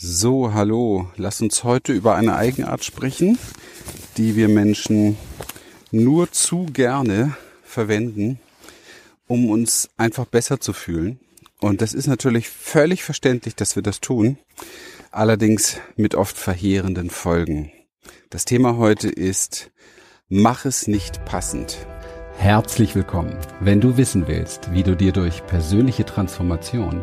So, hallo. Lass uns heute über eine Eigenart sprechen, die wir Menschen nur zu gerne verwenden, um uns einfach besser zu fühlen. Und das ist natürlich völlig verständlich, dass wir das tun, allerdings mit oft verheerenden Folgen. Das Thema heute ist, mach es nicht passend. Herzlich willkommen. Wenn du wissen willst, wie du dir durch persönliche Transformation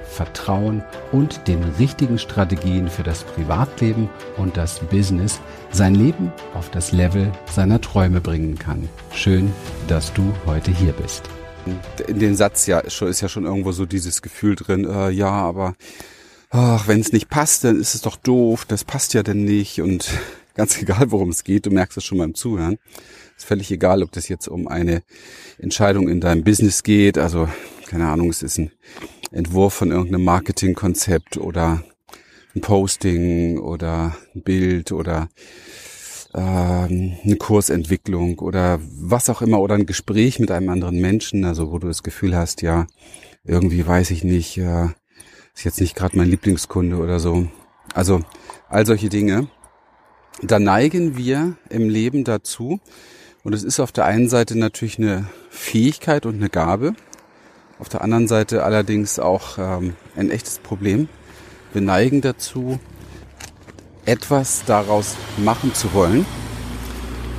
Vertrauen und den richtigen Strategien für das Privatleben und das Business sein Leben auf das Level seiner Träume bringen kann. Schön, dass du heute hier bist. In den Satz ja ist ja schon irgendwo so dieses Gefühl drin, äh, ja, aber ach, wenn es nicht passt, dann ist es doch doof, das passt ja denn nicht und ganz egal, worum es geht, du merkst es schon beim Zuhören. Ist völlig egal, ob das jetzt um eine Entscheidung in deinem Business geht, also keine Ahnung, es ist ein Entwurf von irgendeinem Marketingkonzept oder ein Posting oder ein Bild oder ähm, eine Kursentwicklung oder was auch immer oder ein Gespräch mit einem anderen Menschen, also wo du das Gefühl hast, ja, irgendwie weiß ich nicht, äh, ist jetzt nicht gerade mein Lieblingskunde oder so. Also all solche Dinge. Da neigen wir im Leben dazu, und es ist auf der einen Seite natürlich eine Fähigkeit und eine Gabe, auf der anderen Seite allerdings auch ähm, ein echtes Problem. Wir neigen dazu, etwas daraus machen zu wollen,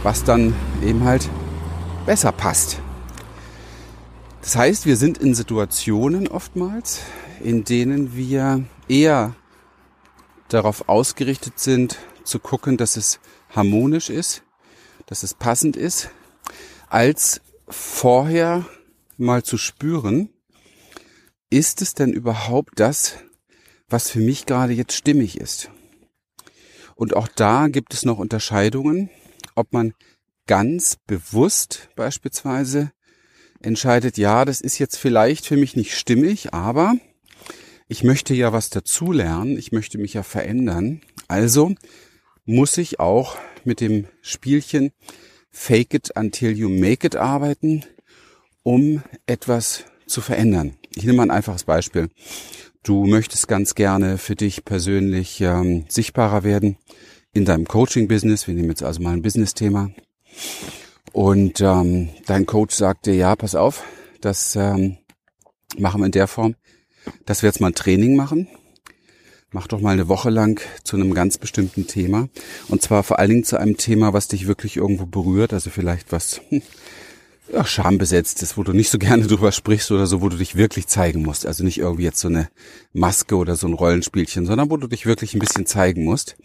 was dann eben halt besser passt. Das heißt, wir sind in Situationen oftmals, in denen wir eher darauf ausgerichtet sind, zu gucken, dass es harmonisch ist, dass es passend ist, als vorher mal zu spüren, ist es denn überhaupt das, was für mich gerade jetzt stimmig ist? Und auch da gibt es noch Unterscheidungen, ob man ganz bewusst beispielsweise entscheidet, ja, das ist jetzt vielleicht für mich nicht stimmig, aber ich möchte ja was dazulernen, ich möchte mich ja verändern. Also muss ich auch mit dem Spielchen Fake it until you make it arbeiten, um etwas zu verändern. Ich nehme mal ein einfaches Beispiel. Du möchtest ganz gerne für dich persönlich ähm, sichtbarer werden in deinem Coaching-Business. Wir nehmen jetzt also mal ein Business-Thema. Und ähm, dein Coach sagte, ja, pass auf, das ähm, machen wir in der Form, dass wir jetzt mal ein Training machen. Mach doch mal eine Woche lang zu einem ganz bestimmten Thema. Und zwar vor allen Dingen zu einem Thema, was dich wirklich irgendwo berührt. Also vielleicht was hm, ja, schambesetzt ist, wo du nicht so gerne drüber sprichst oder so, wo du dich wirklich zeigen musst. Also nicht irgendwie jetzt so eine Maske oder so ein Rollenspielchen, sondern wo du dich wirklich ein bisschen zeigen musst.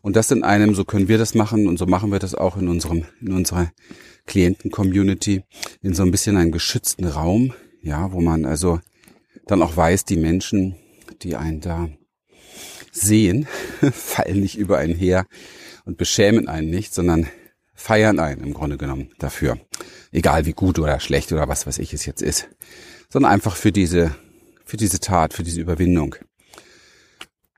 Und das in einem, so können wir das machen und so machen wir das auch in unserem, in unserer Klienten-Community, in so ein bisschen einem geschützten Raum, ja, wo man also dann auch weiß, die Menschen, die einen da sehen, fallen nicht über einen her und beschämen einen nicht, sondern feiern einen im Grunde genommen dafür. Egal wie gut oder schlecht oder was weiß ich es jetzt ist. Sondern einfach für diese, für diese Tat, für diese Überwindung.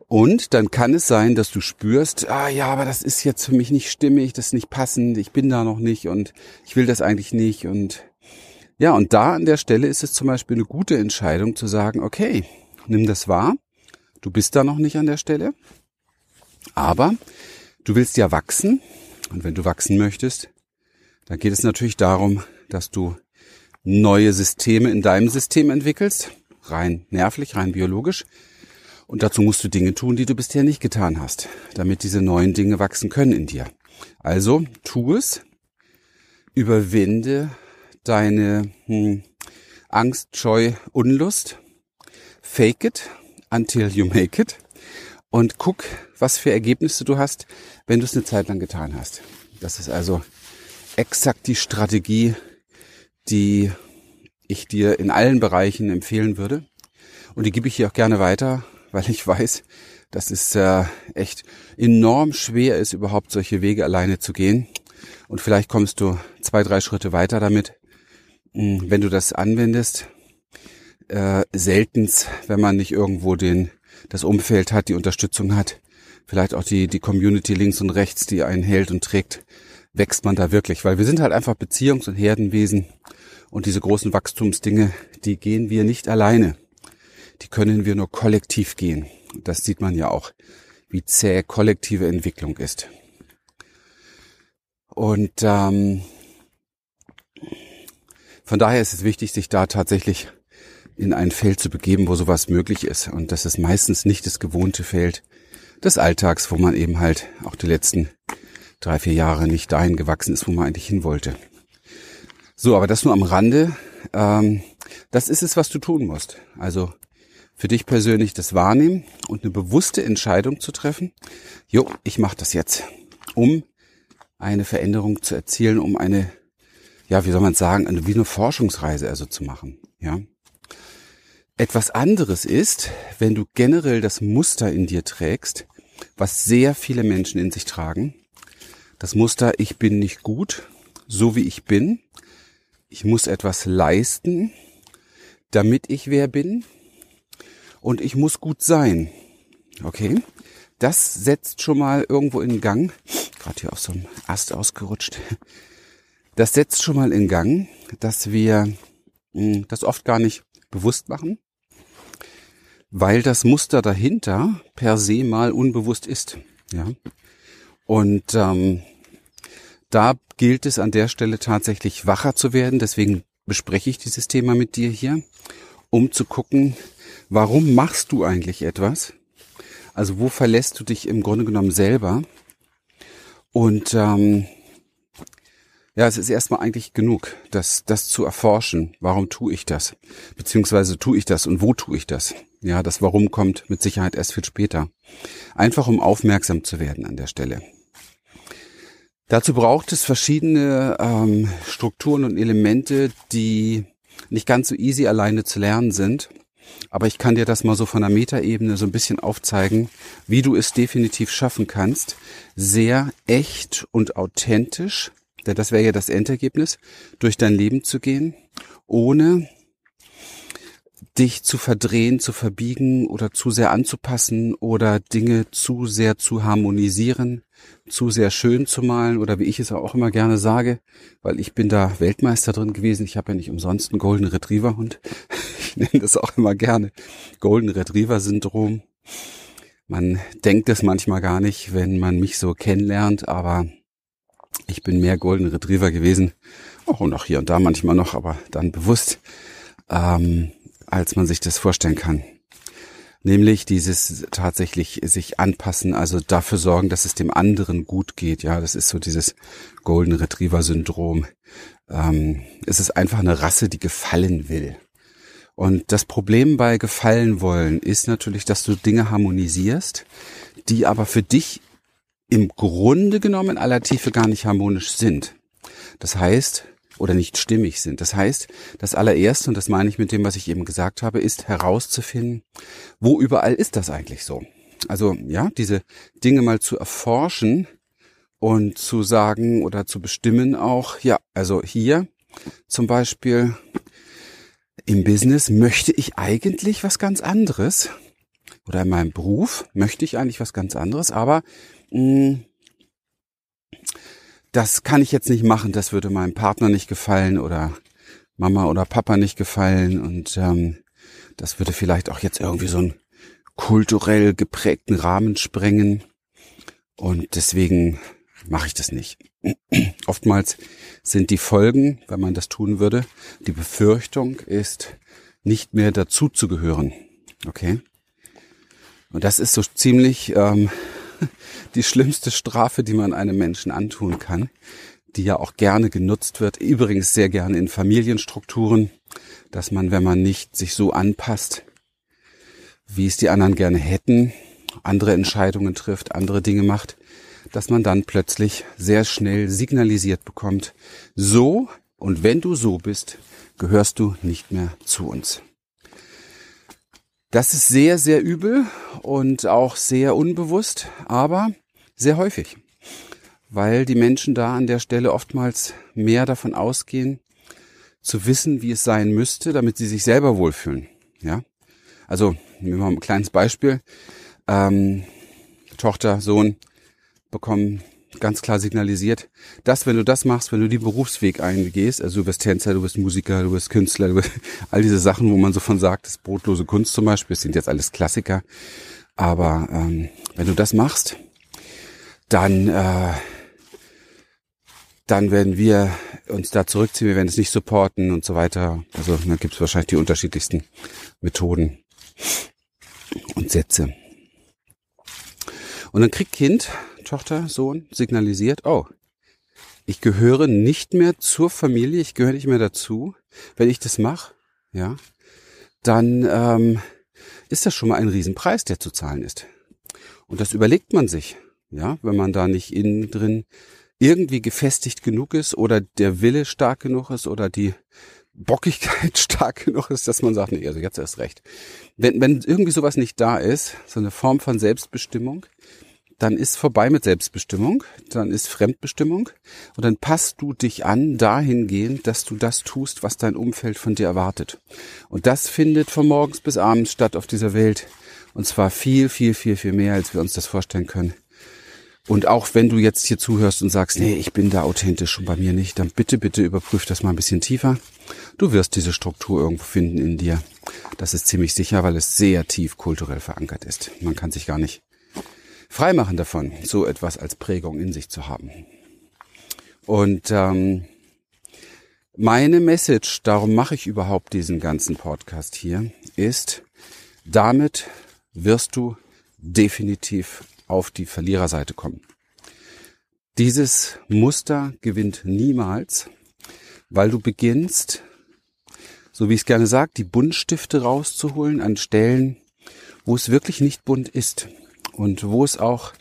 Und dann kann es sein, dass du spürst, ah ja, aber das ist jetzt für mich nicht stimmig, das ist nicht passend, ich bin da noch nicht und ich will das eigentlich nicht und ja, und da an der Stelle ist es zum Beispiel eine gute Entscheidung zu sagen, okay, nimm das wahr, du bist da noch nicht an der Stelle, aber du willst ja wachsen und wenn du wachsen möchtest, dann geht es natürlich darum, dass du neue Systeme in deinem System entwickelst, rein nervlich, rein biologisch. Und dazu musst du Dinge tun, die du bisher nicht getan hast, damit diese neuen Dinge wachsen können in dir. Also tu es, überwinde deine hm, Angst, Scheu, Unlust, fake it until you make it und guck, was für Ergebnisse du hast, wenn du es eine Zeit lang getan hast. Das ist also exakt die Strategie, die ich dir in allen Bereichen empfehlen würde. Und die gebe ich hier auch gerne weiter, weil ich weiß, dass es äh, echt enorm schwer ist, überhaupt solche Wege alleine zu gehen. Und vielleicht kommst du zwei, drei Schritte weiter damit. hm, wenn du das anwendest, äh, seltens, wenn man nicht irgendwo den, das Umfeld hat, die Unterstützung hat, vielleicht auch die, die Community links und rechts, die einen hält und trägt, wächst man da wirklich, weil wir sind halt einfach Beziehungs- und Herdenwesen und diese großen Wachstumsdinge, die gehen wir nicht alleine. Die können wir nur kollektiv gehen. Das sieht man ja auch, wie zäh kollektive Entwicklung ist. Und ähm, von daher ist es wichtig, sich da tatsächlich in ein Feld zu begeben, wo sowas möglich ist. Und das ist meistens nicht das gewohnte Feld des Alltags, wo man eben halt auch die letzten drei, vier Jahre nicht dahin gewachsen ist, wo man eigentlich hin wollte. So, aber das nur am Rande. Ähm, das ist es, was du tun musst. Also für dich persönlich das wahrnehmen und eine bewusste Entscheidung zu treffen. Jo, ich mache das jetzt, um eine Veränderung zu erzielen, um eine ja, wie soll man sagen, eine, wie eine Forschungsreise also zu machen, ja. Etwas anderes ist, wenn du generell das Muster in dir trägst, was sehr viele Menschen in sich tragen. Das Muster, ich bin nicht gut, so wie ich bin. Ich muss etwas leisten, damit ich wer bin. Und ich muss gut sein. Okay? Das setzt schon mal irgendwo in Gang. Gerade hier auf so einem Ast ausgerutscht. Das setzt schon mal in Gang, dass wir hm, das oft gar nicht bewusst machen, weil das Muster dahinter per se mal unbewusst ist. Ja. Und ähm, da gilt es an der Stelle tatsächlich wacher zu werden. Deswegen bespreche ich dieses Thema mit dir hier, um zu gucken, warum machst du eigentlich etwas? Also wo verlässt du dich im Grunde genommen selber? Und ähm, ja, es ist erstmal eigentlich genug, das, das zu erforschen. Warum tue ich das? Beziehungsweise tue ich das und wo tue ich das? Ja, das Warum kommt mit Sicherheit erst viel später. Einfach um aufmerksam zu werden an der Stelle. Dazu braucht es verschiedene ähm, Strukturen und Elemente, die nicht ganz so easy alleine zu lernen sind. Aber ich kann dir das mal so von der Metaebene so ein bisschen aufzeigen, wie du es definitiv schaffen kannst, sehr echt und authentisch denn das wäre ja das Endergebnis, durch dein Leben zu gehen, ohne dich zu verdrehen, zu verbiegen oder zu sehr anzupassen oder Dinge zu sehr zu harmonisieren, zu sehr schön zu malen oder wie ich es auch immer gerne sage, weil ich bin da Weltmeister drin gewesen. Ich habe ja nicht umsonst einen Golden Retriever Hund. Ich nenne das auch immer gerne Golden Retriever Syndrom. Man denkt es manchmal gar nicht, wenn man mich so kennenlernt, aber ich bin mehr Golden Retriever gewesen, auch noch hier und da manchmal noch, aber dann bewusst, ähm, als man sich das vorstellen kann. Nämlich dieses tatsächlich sich anpassen, also dafür sorgen, dass es dem anderen gut geht. Ja, das ist so dieses Golden Retriever Syndrom. Ähm, es ist einfach eine Rasse, die gefallen will. Und das Problem bei gefallen wollen ist natürlich, dass du Dinge harmonisierst, die aber für dich im Grunde genommen in aller Tiefe gar nicht harmonisch sind. Das heißt, oder nicht stimmig sind. Das heißt, das allererste, und das meine ich mit dem, was ich eben gesagt habe, ist herauszufinden, wo überall ist das eigentlich so? Also, ja, diese Dinge mal zu erforschen und zu sagen oder zu bestimmen auch, ja, also hier zum Beispiel im Business möchte ich eigentlich was ganz anderes oder in meinem Beruf möchte ich eigentlich was ganz anderes, aber hm, das kann ich jetzt nicht machen, das würde meinem Partner nicht gefallen oder Mama oder Papa nicht gefallen und ähm, das würde vielleicht auch jetzt irgendwie so einen kulturell geprägten Rahmen sprengen und deswegen mache ich das nicht. Oftmals sind die Folgen, wenn man das tun würde, die Befürchtung ist, nicht mehr dazu zu gehören. Okay? Und das ist so ziemlich ähm, die schlimmste Strafe, die man einem Menschen antun kann, die ja auch gerne genutzt wird, übrigens sehr gerne in Familienstrukturen, dass man, wenn man nicht sich so anpasst, wie es die anderen gerne hätten, andere Entscheidungen trifft, andere Dinge macht, dass man dann plötzlich sehr schnell signalisiert bekommt, so und wenn du so bist, gehörst du nicht mehr zu uns. Das ist sehr, sehr übel und auch sehr unbewusst, aber sehr häufig, weil die Menschen da an der Stelle oftmals mehr davon ausgehen, zu wissen, wie es sein müsste, damit sie sich selber wohlfühlen. Ja, also nehmen wir mal ein kleines Beispiel. Ähm, Tochter, Sohn bekommen ganz klar signalisiert, dass wenn du das machst, wenn du den Berufsweg eingehst, also du wirst Tänzer, du wirst Musiker, du wirst Künstler, du wirst all diese Sachen, wo man so von sagt, das brotlose Kunst zum Beispiel, das sind jetzt alles Klassiker. Aber ähm, wenn du das machst, dann äh, dann werden wir uns da zurückziehen, wir werden es nicht supporten und so weiter. Also da gibt es wahrscheinlich die unterschiedlichsten Methoden und Sätze. Und dann kriegt Kind, Tochter, Sohn signalisiert, oh, ich gehöre nicht mehr zur Familie, ich gehöre nicht mehr dazu. Wenn ich das mache, ja, dann ähm, ist das schon mal ein Riesenpreis, der zu zahlen ist. Und das überlegt man sich, ja, wenn man da nicht innen drin irgendwie gefestigt genug ist oder der Wille stark genug ist oder die Bockigkeit stark genug ist, dass man sagt, nee, also jetzt erst recht. Wenn, wenn irgendwie sowas nicht da ist, so eine Form von Selbstbestimmung, dann ist vorbei mit Selbstbestimmung, dann ist Fremdbestimmung und dann passt du dich an dahingehend, dass du das tust, was dein Umfeld von dir erwartet. Und das findet von morgens bis abends statt auf dieser Welt und zwar viel, viel, viel, viel mehr, als wir uns das vorstellen können. Und auch wenn du jetzt hier zuhörst und sagst, nee, ich bin da authentisch und bei mir nicht, dann bitte, bitte überprüf das mal ein bisschen tiefer. Du wirst diese Struktur irgendwo finden in dir. Das ist ziemlich sicher, weil es sehr tief kulturell verankert ist. Man kann sich gar nicht freimachen davon, so etwas als Prägung in sich zu haben. Und ähm, meine Message, darum mache ich überhaupt diesen ganzen Podcast hier, ist, damit wirst du definitiv auf die Verliererseite kommen. Dieses Muster gewinnt niemals, weil du beginnst, so wie ich es gerne sage, die Buntstifte rauszuholen an Stellen, wo es wirklich nicht bunt ist und wo es auch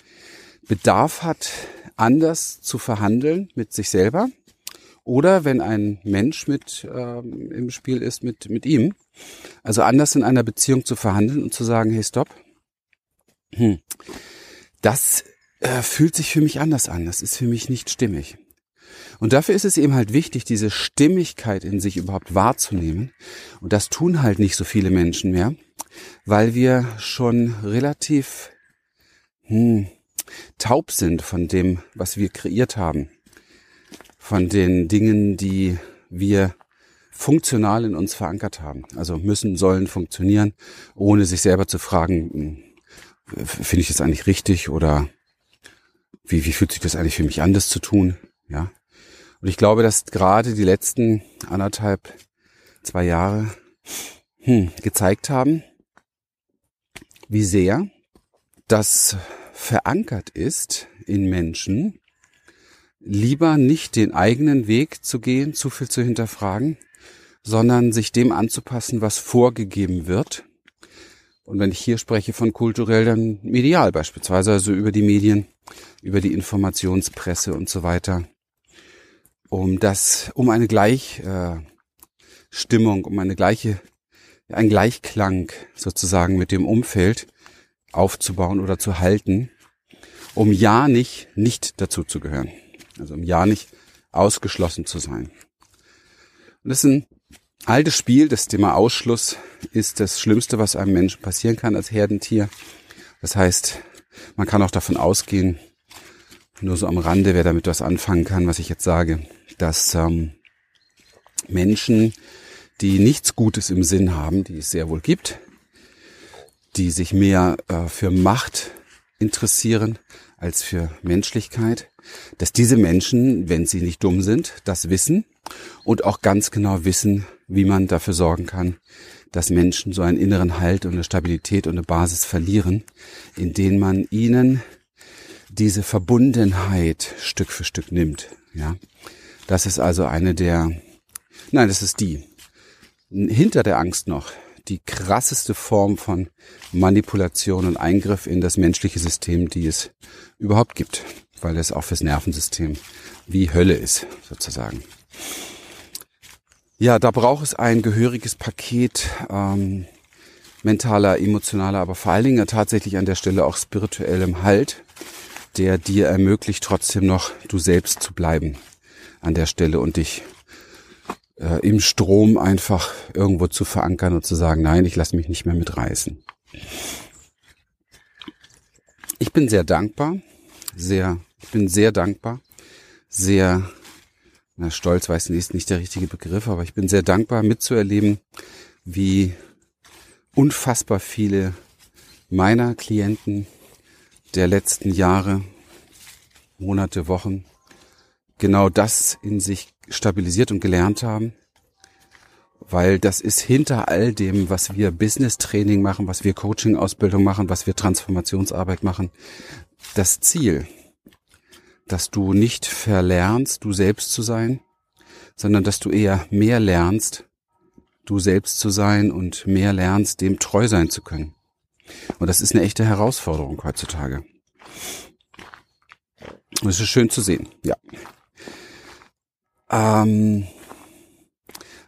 Bedarf hat, anders zu verhandeln mit sich selber oder wenn ein Mensch mit ähm, im Spiel ist mit mit ihm, also anders in einer Beziehung zu verhandeln und zu sagen, hey, stopp, hm, das äh, fühlt sich für mich anders an. Das ist für mich nicht stimmig. Und dafür ist es eben halt wichtig, diese Stimmigkeit in sich überhaupt wahrzunehmen. Und das tun halt nicht so viele Menschen mehr, weil wir schon relativ hm, taub sind von dem, was wir kreiert haben. Von den Dingen, die wir funktional in uns verankert haben. Also müssen, sollen funktionieren, ohne sich selber zu fragen, hm, finde ich das eigentlich richtig oder wie, wie fühlt sich das eigentlich für mich an, das zu tun? Ja. Und ich glaube, dass gerade die letzten anderthalb, zwei Jahre hm, gezeigt haben, wie sehr das verankert ist in Menschen, lieber nicht den eigenen Weg zu gehen, zu viel zu hinterfragen, sondern sich dem anzupassen, was vorgegeben wird. Und wenn ich hier spreche von kulturell, dann medial beispielsweise, also über die Medien, über die Informationspresse und so weiter, um das, um eine Gleichstimmung, äh, um eine gleiche, ein Gleichklang sozusagen mit dem Umfeld aufzubauen oder zu halten, um ja nicht nicht dazu zu gehören. Also um ja nicht ausgeschlossen zu sein. Und das ist ein altes Spiel, das Thema Ausschluss ist das Schlimmste, was einem Menschen passieren kann als Herdentier. Das heißt, man kann auch davon ausgehen, nur so am Rande, wer damit was anfangen kann, was ich jetzt sage, dass ähm, Menschen, die nichts Gutes im Sinn haben, die es sehr wohl gibt, die sich mehr äh, für Macht interessieren als für Menschlichkeit, dass diese Menschen, wenn sie nicht dumm sind, das wissen und auch ganz genau wissen, wie man dafür sorgen kann, dass Menschen so einen inneren Halt und eine Stabilität und eine Basis verlieren, in denen man ihnen diese Verbundenheit Stück für Stück nimmt. Ja, das ist also eine der, nein, das ist die hinter der Angst noch die krasseste Form von Manipulation und Eingriff in das menschliche System, die es überhaupt gibt, weil es auch fürs Nervensystem wie Hölle ist, sozusagen. Ja, da braucht es ein gehöriges Paket ähm, mentaler, emotionaler, aber vor allen Dingen tatsächlich an der Stelle auch spirituellem Halt, der dir ermöglicht, trotzdem noch du selbst zu bleiben an der Stelle und dich äh, im Strom einfach irgendwo zu verankern und zu sagen, nein, ich lasse mich nicht mehr mitreißen. Ich bin sehr dankbar, sehr, ich bin sehr dankbar, sehr, na, stolz weiß nicht, ist nicht der richtige Begriff, aber ich bin sehr dankbar mitzuerleben, wie unfassbar viele meiner Klienten der letzten Jahre, Monate, Wochen genau das in sich stabilisiert und gelernt haben. Weil das ist hinter all dem, was wir Business Training machen, was wir Coaching Ausbildung machen, was wir Transformationsarbeit machen, das Ziel, dass du nicht verlernst, du selbst zu sein, sondern dass du eher mehr lernst, du selbst zu sein und mehr lernst, dem treu sein zu können. Und das ist eine echte Herausforderung heutzutage. Und es ist schön zu sehen, ja. Ähm,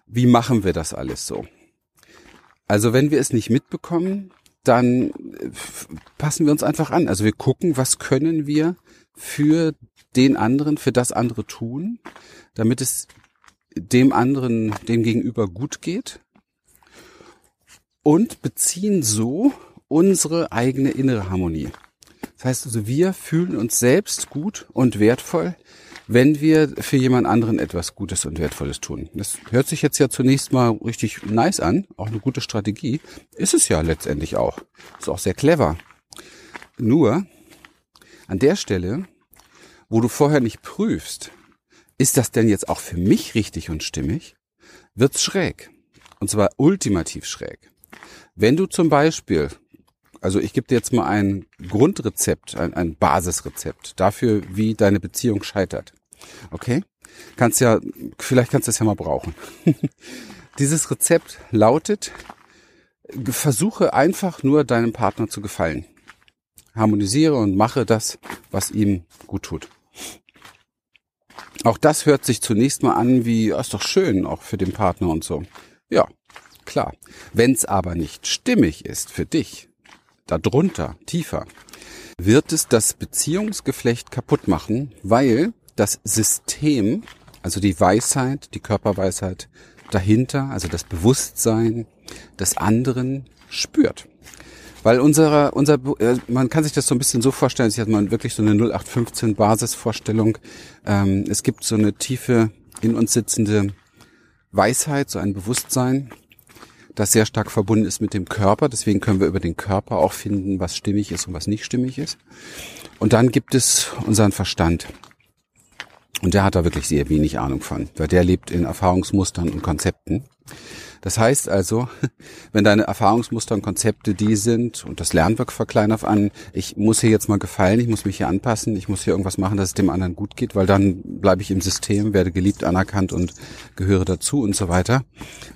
wie machen wir das alles so? Also wenn wir es nicht mitbekommen, dann äh, passen wir uns einfach an. Also wir gucken, was können wir für den anderen, für das andere tun, damit es dem anderen, dem gegenüber gut geht und beziehen so unsere eigene innere Harmonie. Das heißt also, wir fühlen uns selbst gut und wertvoll, wenn wir für jemand anderen etwas Gutes und Wertvolles tun. Das hört sich jetzt ja zunächst mal richtig nice an, auch eine gute Strategie. Ist es ja letztendlich auch. Ist auch sehr clever. Nur, an der Stelle, wo du vorher nicht prüfst, ist das denn jetzt auch für mich richtig und stimmig, wird's schräg. Und zwar ultimativ schräg. Wenn du zum Beispiel also ich gebe dir jetzt mal ein Grundrezept, ein, ein Basisrezept dafür, wie deine Beziehung scheitert. Okay? Kannst ja, vielleicht kannst du es ja mal brauchen. Dieses Rezept lautet, versuche einfach nur deinem Partner zu gefallen. Harmonisiere und mache das, was ihm gut tut. Auch das hört sich zunächst mal an wie, oh, ist doch schön, auch für den Partner und so. Ja, klar. Wenn es aber nicht stimmig ist für dich, darunter, tiefer, wird es das Beziehungsgeflecht kaputt machen, weil das System, also die Weisheit, die Körperweisheit dahinter, also das Bewusstsein des anderen spürt. Weil unsere, unser, äh, man kann sich das so ein bisschen so vorstellen, ich hat man wirklich so eine 0815 Basisvorstellung. Ähm, es gibt so eine tiefe, in uns sitzende Weisheit, so ein Bewusstsein, das sehr stark verbunden ist mit dem Körper. Deswegen können wir über den Körper auch finden, was stimmig ist und was nicht stimmig ist. Und dann gibt es unseren Verstand. Und der hat da wirklich sehr wenig Ahnung von, weil der lebt in Erfahrungsmustern und Konzepten. Das heißt also, wenn deine Erfahrungsmuster und Konzepte die sind, und das lernen wir auf an, ich muss hier jetzt mal gefallen, ich muss mich hier anpassen, ich muss hier irgendwas machen, dass es dem anderen gut geht, weil dann bleibe ich im System, werde geliebt, anerkannt und gehöre dazu und so weiter,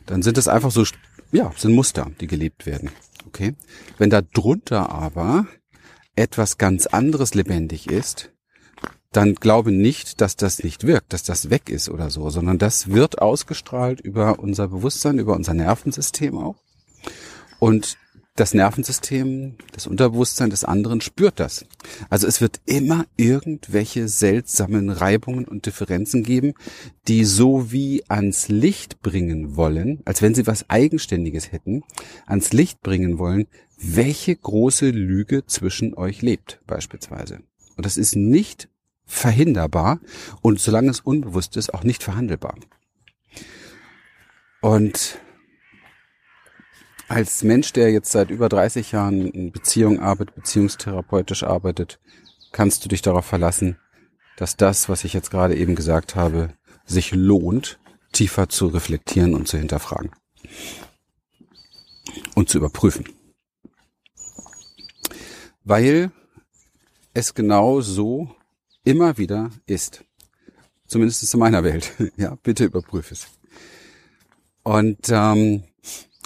dann sind es einfach so ja, sind Muster, die gelebt werden. Okay? Wenn da drunter aber etwas ganz anderes lebendig ist, dann glaube nicht, dass das nicht wirkt, dass das weg ist oder so, sondern das wird ausgestrahlt über unser Bewusstsein, über unser Nervensystem auch. Und das Nervensystem, das Unterbewusstsein des anderen spürt das. Also es wird immer irgendwelche seltsamen Reibungen und Differenzen geben, die so wie ans Licht bringen wollen, als wenn sie was Eigenständiges hätten, ans Licht bringen wollen, welche große Lüge zwischen euch lebt, beispielsweise. Und das ist nicht verhinderbar und solange es unbewusst ist, auch nicht verhandelbar. Und als Mensch, der jetzt seit über 30 Jahren in Beziehung arbeitet, beziehungstherapeutisch arbeitet, kannst du dich darauf verlassen, dass das, was ich jetzt gerade eben gesagt habe, sich lohnt, tiefer zu reflektieren und zu hinterfragen. Und zu überprüfen. Weil es genau so immer wieder ist. Zumindest in meiner Welt. ja, bitte überprüfe es. Und ähm,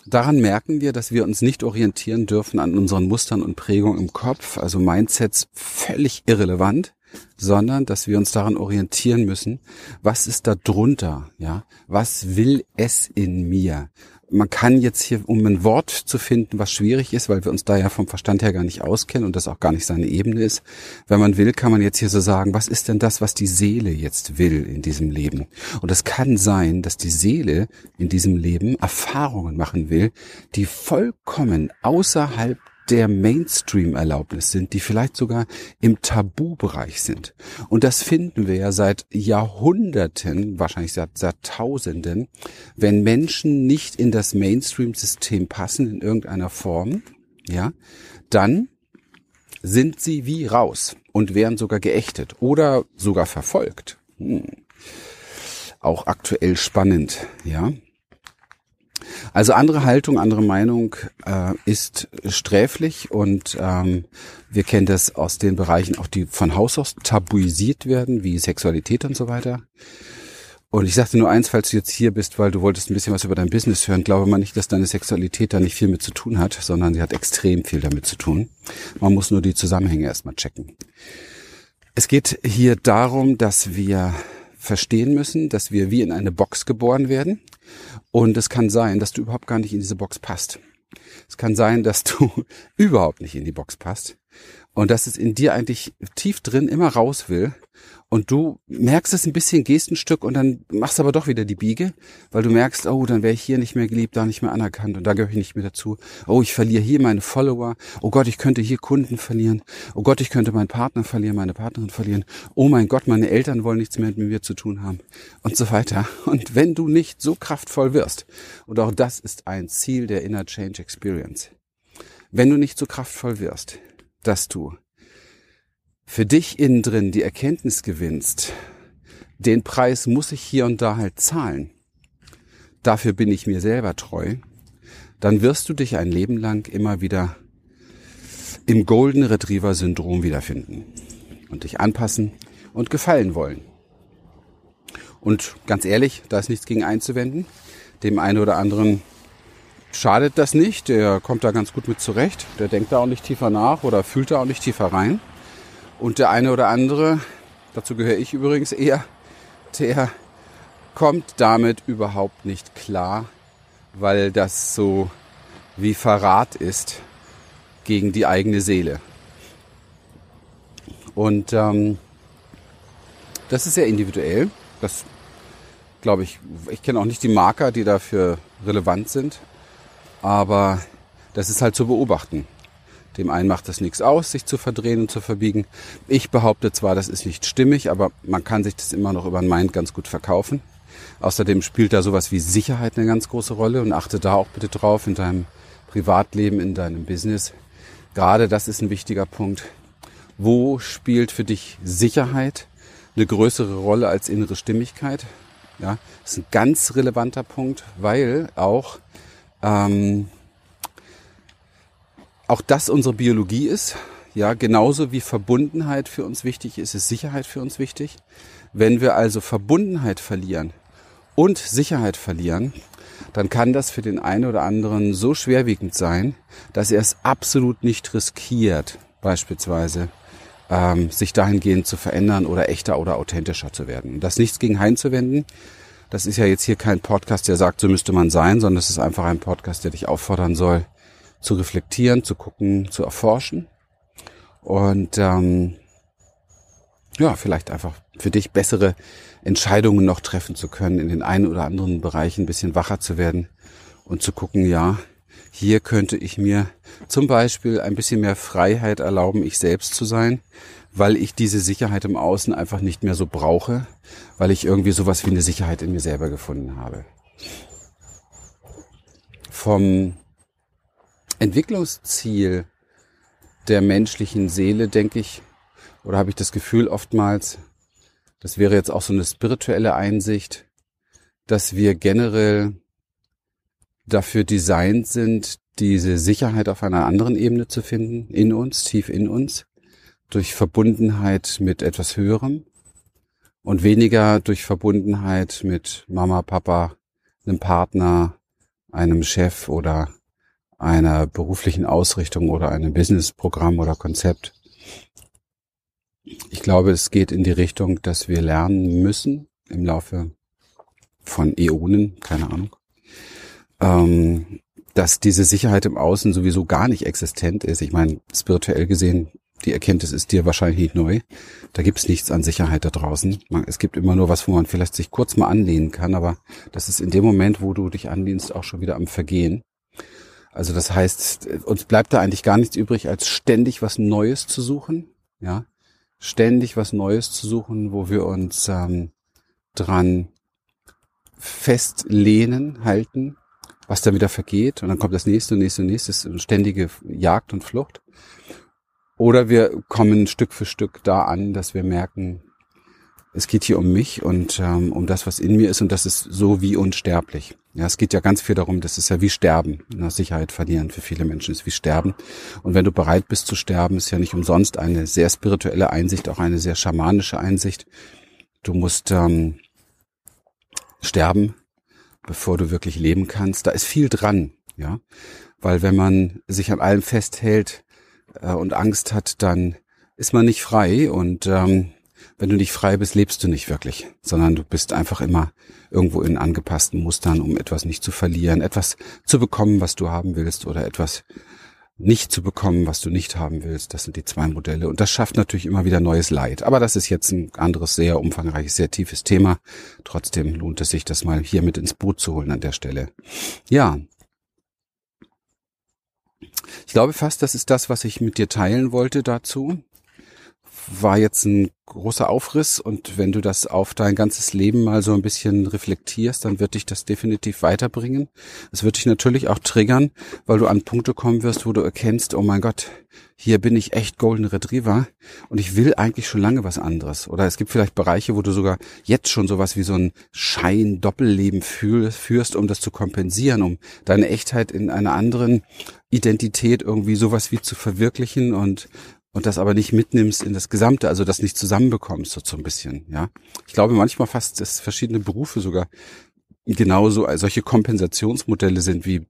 Daran merken wir, dass wir uns nicht orientieren dürfen an unseren Mustern und Prägungen im Kopf, also Mindsets völlig irrelevant, sondern dass wir uns daran orientieren müssen, was ist da drunter, ja? Was will es in mir? Man kann jetzt hier, um ein Wort zu finden, was schwierig ist, weil wir uns da ja vom Verstand her gar nicht auskennen und das auch gar nicht seine Ebene ist. Wenn man will, kann man jetzt hier so sagen, was ist denn das, was die Seele jetzt will in diesem Leben? Und es kann sein, dass die Seele in diesem Leben Erfahrungen machen will, die vollkommen außerhalb der Mainstream-Erlaubnis sind, die vielleicht sogar im Tabubereich sind. Und das finden wir ja seit Jahrhunderten, wahrscheinlich seit, seit Tausenden, wenn Menschen nicht in das Mainstream-System passen in irgendeiner Form, ja, dann sind sie wie raus und werden sogar geächtet oder sogar verfolgt. Hm. Auch aktuell spannend, ja. Also andere Haltung, andere Meinung äh, ist sträflich und ähm, wir kennen das aus den Bereichen, auch die von Haus aus tabuisiert werden, wie Sexualität und so weiter. Und ich sagte nur eins, falls du jetzt hier bist, weil du wolltest ein bisschen was über dein Business hören, glaube man nicht, dass deine Sexualität da nicht viel mit zu tun hat, sondern sie hat extrem viel damit zu tun. Man muss nur die Zusammenhänge erstmal checken. Es geht hier darum, dass wir verstehen müssen, dass wir wie in eine Box geboren werden. Und es kann sein, dass du überhaupt gar nicht in diese Box passt. Es kann sein, dass du überhaupt nicht in die Box passt und dass es in dir eigentlich tief drin immer raus will und du merkst es ein bisschen, gehst ein Stück und dann machst aber doch wieder die Biege, weil du merkst, oh, dann wäre ich hier nicht mehr geliebt, da nicht mehr anerkannt und da gehöre ich nicht mehr dazu. Oh, ich verliere hier meine Follower. Oh Gott, ich könnte hier Kunden verlieren. Oh Gott, ich könnte meinen Partner verlieren, meine Partnerin verlieren. Oh mein Gott, meine Eltern wollen nichts mehr mit mir zu tun haben und so weiter. Und wenn du nicht so kraftvoll wirst, und auch das ist ein Ziel der Inner Change Experience, wenn du nicht so kraftvoll wirst, dass du für dich innen drin die Erkenntnis gewinnst, den Preis muss ich hier und da halt zahlen, dafür bin ich mir selber treu, dann wirst du dich ein Leben lang immer wieder im Golden Retriever Syndrom wiederfinden und dich anpassen und gefallen wollen. Und ganz ehrlich, da ist nichts gegen einzuwenden. Dem einen oder anderen schadet das nicht, der kommt da ganz gut mit zurecht, der denkt da auch nicht tiefer nach oder fühlt da auch nicht tiefer rein. Und der eine oder andere, dazu gehöre ich übrigens eher, der kommt damit überhaupt nicht klar, weil das so wie Verrat ist gegen die eigene Seele. Und ähm, das ist sehr individuell. Das glaube ich, ich kenne auch nicht die Marker, die dafür relevant sind, aber das ist halt zu beobachten. Dem einen macht das nichts aus, sich zu verdrehen und zu verbiegen. Ich behaupte zwar, das ist nicht stimmig, aber man kann sich das immer noch über den Mind ganz gut verkaufen. Außerdem spielt da sowas wie Sicherheit eine ganz große Rolle und achte da auch bitte drauf in deinem Privatleben, in deinem Business. Gerade das ist ein wichtiger Punkt. Wo spielt für dich Sicherheit eine größere Rolle als innere Stimmigkeit? Ja, ist ein ganz relevanter Punkt, weil auch ähm, auch das unsere Biologie ist. Ja, genauso wie Verbundenheit für uns wichtig ist, ist Sicherheit für uns wichtig. Wenn wir also Verbundenheit verlieren und Sicherheit verlieren, dann kann das für den einen oder anderen so schwerwiegend sein, dass er es absolut nicht riskiert, beispielsweise ähm, sich dahingehend zu verändern oder echter oder authentischer zu werden. Das nichts gegen einzuwenden. Das ist ja jetzt hier kein Podcast, der sagt, so müsste man sein, sondern es ist einfach ein Podcast, der dich auffordern soll, zu reflektieren, zu gucken, zu erforschen und ähm, ja, vielleicht einfach für dich bessere Entscheidungen noch treffen zu können, in den einen oder anderen Bereichen ein bisschen wacher zu werden und zu gucken, ja, hier könnte ich mir zum Beispiel ein bisschen mehr Freiheit erlauben, ich selbst zu sein, weil ich diese Sicherheit im Außen einfach nicht mehr so brauche, weil ich irgendwie sowas wie eine Sicherheit in mir selber gefunden habe. Vom Entwicklungsziel der menschlichen Seele, denke ich, oder habe ich das Gefühl oftmals, das wäre jetzt auch so eine spirituelle Einsicht, dass wir generell dafür designt sind, diese Sicherheit auf einer anderen Ebene zu finden, in uns, tief in uns, durch Verbundenheit mit etwas Höherem und weniger durch Verbundenheit mit Mama, Papa, einem Partner, einem Chef oder einer beruflichen Ausrichtung oder einem Businessprogramm oder Konzept. Ich glaube, es geht in die Richtung, dass wir lernen müssen im Laufe von Äonen, keine Ahnung, ähm, dass diese Sicherheit im Außen sowieso gar nicht existent ist. Ich meine, spirituell gesehen, die Erkenntnis ist dir wahrscheinlich nicht neu. Da gibt's nichts an Sicherheit da draußen. Es gibt immer nur was, wo man vielleicht sich kurz mal anlehnen kann, aber das ist in dem Moment, wo du dich anlehnst, auch schon wieder am Vergehen. Also das heißt, uns bleibt da eigentlich gar nichts übrig, als ständig was Neues zu suchen. Ja, ständig was Neues zu suchen, wo wir uns ähm, dran festlehnen, halten, was dann wieder vergeht und dann kommt das nächste und nächste und nächste, ständige Jagd und Flucht. Oder wir kommen Stück für Stück da an, dass wir merken, es geht hier um mich und ähm, um das, was in mir ist und das ist so wie unsterblich. Ja, es geht ja ganz viel darum, das ist ja wie Sterben. Na, Sicherheit verlieren für viele Menschen ist wie Sterben. Und wenn du bereit bist zu sterben, ist ja nicht umsonst eine sehr spirituelle Einsicht, auch eine sehr schamanische Einsicht. Du musst ähm, sterben, bevor du wirklich leben kannst. Da ist viel dran, ja, weil wenn man sich an allem festhält äh, und Angst hat, dann ist man nicht frei und ähm, wenn du nicht frei bist, lebst du nicht wirklich, sondern du bist einfach immer irgendwo in angepassten Mustern, um etwas nicht zu verlieren, etwas zu bekommen, was du haben willst oder etwas nicht zu bekommen, was du nicht haben willst. Das sind die zwei Modelle. Und das schafft natürlich immer wieder neues Leid. Aber das ist jetzt ein anderes, sehr umfangreiches, sehr tiefes Thema. Trotzdem lohnt es sich, das mal hier mit ins Boot zu holen an der Stelle. Ja. Ich glaube fast, das ist das, was ich mit dir teilen wollte dazu war jetzt ein großer Aufriss und wenn du das auf dein ganzes Leben mal so ein bisschen reflektierst, dann wird dich das definitiv weiterbringen. Es wird dich natürlich auch triggern, weil du an Punkte kommen wirst, wo du erkennst, oh mein Gott, hier bin ich echt Golden Retriever und ich will eigentlich schon lange was anderes. Oder es gibt vielleicht Bereiche, wo du sogar jetzt schon sowas wie so ein Schein-Doppelleben führst, um das zu kompensieren, um deine Echtheit in einer anderen Identität irgendwie sowas wie zu verwirklichen und und das aber nicht mitnimmst in das Gesamte, also das nicht zusammenbekommst, so, so ein bisschen, ja. Ich glaube manchmal fast, dass verschiedene Berufe sogar genauso äh, solche Kompensationsmodelle sind wie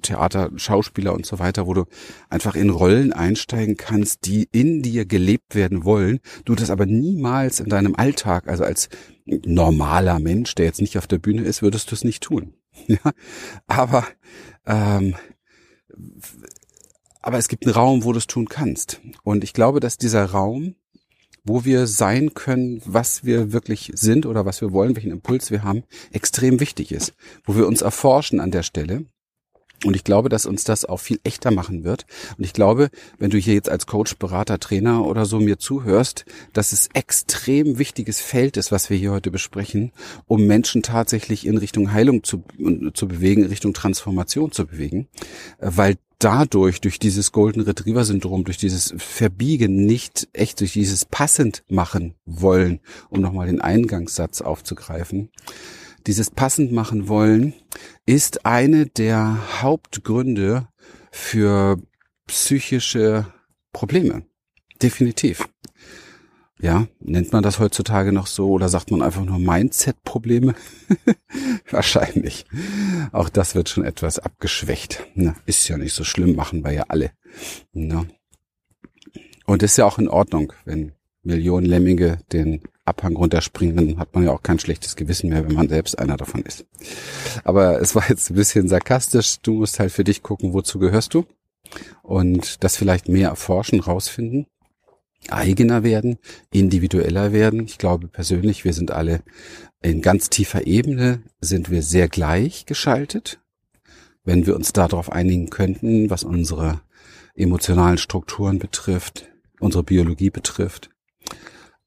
Theater, Schauspieler und so weiter, wo du einfach in Rollen einsteigen kannst, die in dir gelebt werden wollen, du das aber niemals in deinem Alltag, also als normaler Mensch, der jetzt nicht auf der Bühne ist, würdest du es nicht tun. Ja, aber ähm, aber es gibt einen Raum, wo du es tun kannst. Und ich glaube, dass dieser Raum, wo wir sein können, was wir wirklich sind oder was wir wollen, welchen Impuls wir haben, extrem wichtig ist. Wo wir uns erforschen an der Stelle. Und ich glaube, dass uns das auch viel echter machen wird. Und ich glaube, wenn du hier jetzt als Coach, Berater, Trainer oder so mir zuhörst, dass es extrem wichtiges Feld ist, was wir hier heute besprechen, um Menschen tatsächlich in Richtung Heilung zu, zu bewegen, in Richtung Transformation zu bewegen. Weil dadurch, durch dieses Golden Retriever Syndrom, durch dieses Verbiegen, nicht echt durch dieses passend machen wollen, um nochmal den Eingangssatz aufzugreifen, dieses passend machen wollen ist eine der Hauptgründe für psychische Probleme. Definitiv. Ja, nennt man das heutzutage noch so oder sagt man einfach nur Mindset-Probleme? Wahrscheinlich. Auch das wird schon etwas abgeschwächt. Na, ist ja nicht so schlimm, machen wir ja alle. Na. Und ist ja auch in Ordnung, wenn Millionen Lemminge den Abhang runterspringen, dann hat man ja auch kein schlechtes Gewissen mehr, wenn man selbst einer davon ist. Aber es war jetzt ein bisschen sarkastisch. Du musst halt für dich gucken, wozu gehörst du? Und das vielleicht mehr erforschen, rausfinden eigener werden, individueller werden. Ich glaube persönlich, wir sind alle in ganz tiefer Ebene, sind wir sehr gleich geschaltet. Wenn wir uns darauf einigen könnten, was unsere emotionalen Strukturen betrifft, unsere Biologie betrifft.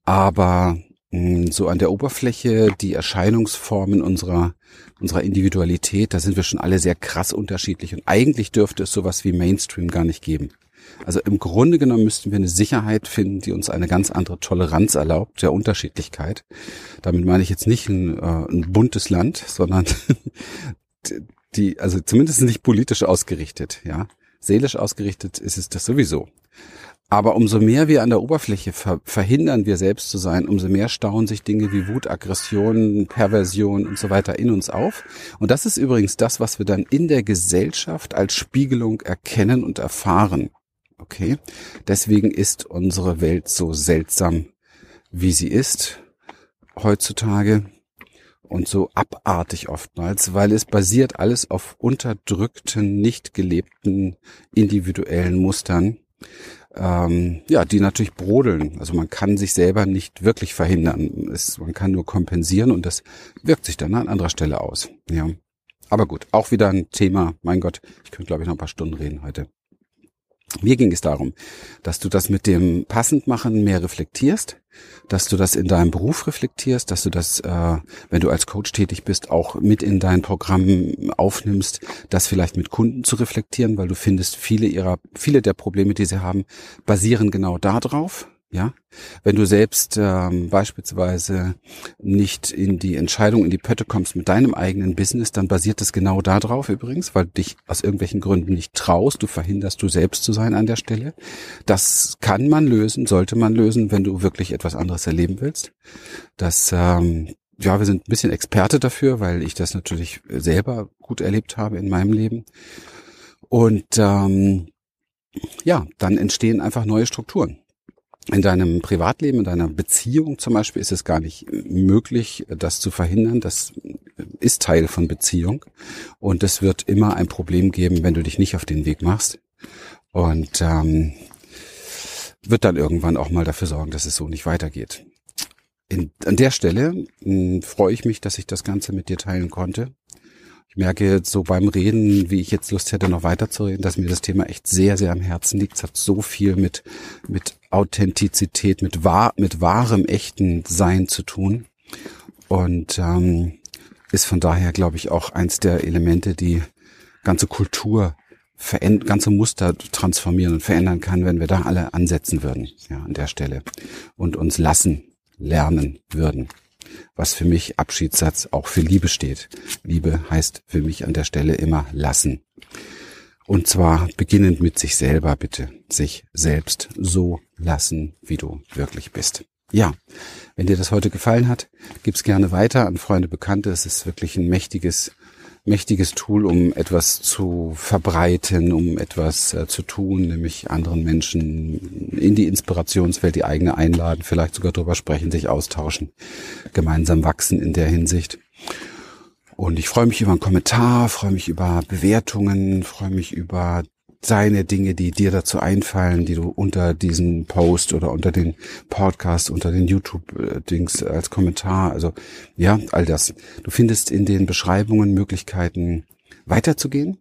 Aber hm, so an der Oberfläche, die Erscheinungsformen unserer, unserer Individualität, da sind wir schon alle sehr krass unterschiedlich. Und eigentlich dürfte es sowas wie Mainstream gar nicht geben. Also im Grunde genommen müssten wir eine Sicherheit finden, die uns eine ganz andere Toleranz erlaubt, der Unterschiedlichkeit. Damit meine ich jetzt nicht ein, äh, ein buntes Land, sondern die, also zumindest nicht politisch ausgerichtet, ja. Seelisch ausgerichtet ist es das sowieso. Aber umso mehr wir an der Oberfläche ver verhindern, wir selbst zu sein, umso mehr stauen sich Dinge wie Wut, Aggression, Perversion und so weiter in uns auf. Und das ist übrigens das, was wir dann in der Gesellschaft als Spiegelung erkennen und erfahren. Okay, deswegen ist unsere Welt so seltsam, wie sie ist heutzutage. und so abartig oftmals, weil es basiert alles auf unterdrückten, nicht gelebten individuellen Mustern, ähm, ja, die natürlich brodeln. Also man kann sich selber nicht wirklich verhindern. Es, man kann nur kompensieren und das wirkt sich dann an anderer Stelle aus. Ja. Aber gut, auch wieder ein Thema. Mein Gott, ich könnte glaube ich noch ein paar Stunden reden heute. Mir ging es darum, dass du das mit dem Passendmachen mehr reflektierst, dass du das in deinem Beruf reflektierst, dass du das, äh, wenn du als Coach tätig bist, auch mit in dein Programm aufnimmst, das vielleicht mit Kunden zu reflektieren, weil du findest, viele ihrer, viele der Probleme, die sie haben, basieren genau darauf. Ja, wenn du selbst ähm, beispielsweise nicht in die Entscheidung, in die Pötte kommst mit deinem eigenen Business, dann basiert es genau darauf übrigens, weil du dich aus irgendwelchen Gründen nicht traust, du verhinderst, du selbst zu sein an der Stelle. Das kann man lösen, sollte man lösen, wenn du wirklich etwas anderes erleben willst. Das ähm, ja, wir sind ein bisschen Experte dafür, weil ich das natürlich selber gut erlebt habe in meinem Leben. Und ähm, ja, dann entstehen einfach neue Strukturen in deinem Privatleben, in deiner Beziehung zum Beispiel ist es gar nicht möglich, das zu verhindern. Das ist Teil von Beziehung. Und es wird immer ein Problem geben, wenn du dich nicht auf den Weg machst. Und ähm, wird dann irgendwann auch mal dafür sorgen, dass es so nicht weitergeht. In, an der Stelle mh, hm, freue ich mich, dass ich das Ganze mit dir teilen konnte merke jetzt so beim Reden, wie ich jetzt Lust hätte, noch weiterzureden, dass mir das Thema echt sehr, sehr am Herzen liegt. Es hat so viel mit, mit Authentizität, mit wahr, mit wahrem, echten Sein zu tun. Und ähm, ist von daher, glaube ich, auch eins der Elemente, die ganze Kultur ganze Muster transformieren und verändern kann, wenn wir da alle ansetzen würden, ja, an der Stelle und uns lassen, lernen würden was für mich Abschiedssatz auch für Liebe steht. Liebe heißt für mich an der Stelle immer lassen. Und zwar beginnend mit sich selber, bitte. Sich selbst so lassen, wie du wirklich bist. Ja, wenn dir das heute gefallen hat, gib's gerne weiter an Freunde, Bekannte. Es ist wirklich ein mächtiges mächtiges Tool, um etwas zu verbreiten, um etwas äh, zu tun, nämlich anderen Menschen in die Inspirationswelt, die eigene einladen, vielleicht sogar drüber sprechen, sich austauschen, gemeinsam wachsen in der Hinsicht. Und ich freue mich über einen Kommentar, freue mich über Bewertungen, freue mich über seine Dinge, die dir dazu einfallen, die du unter diesen Post oder unter den Podcast, unter den YouTube-Dings als Kommentar, also ja, all das. Du findest in den Beschreibungen Möglichkeiten weiterzugehen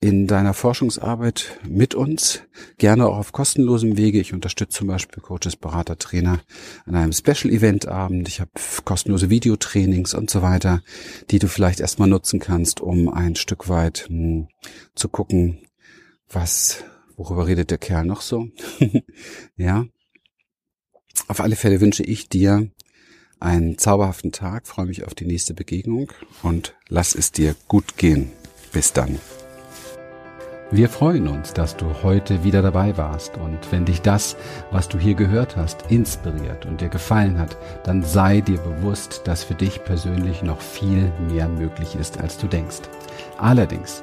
in deiner Forschungsarbeit mit uns, gerne auch auf kostenlosem Wege. Ich unterstütze zum Beispiel Coaches, Berater, Trainer an einem Special-Event-Abend. Ich habe kostenlose Videotrainings und so weiter, die du vielleicht erstmal nutzen kannst, um ein Stück weit hm, zu gucken, was, worüber redet der Kerl noch so? ja. Auf alle Fälle wünsche ich dir einen zauberhaften Tag, freue mich auf die nächste Begegnung und lass es dir gut gehen. Bis dann. Wir freuen uns, dass du heute wieder dabei warst und wenn dich das, was du hier gehört hast, inspiriert und dir gefallen hat, dann sei dir bewusst, dass für dich persönlich noch viel mehr möglich ist, als du denkst. Allerdings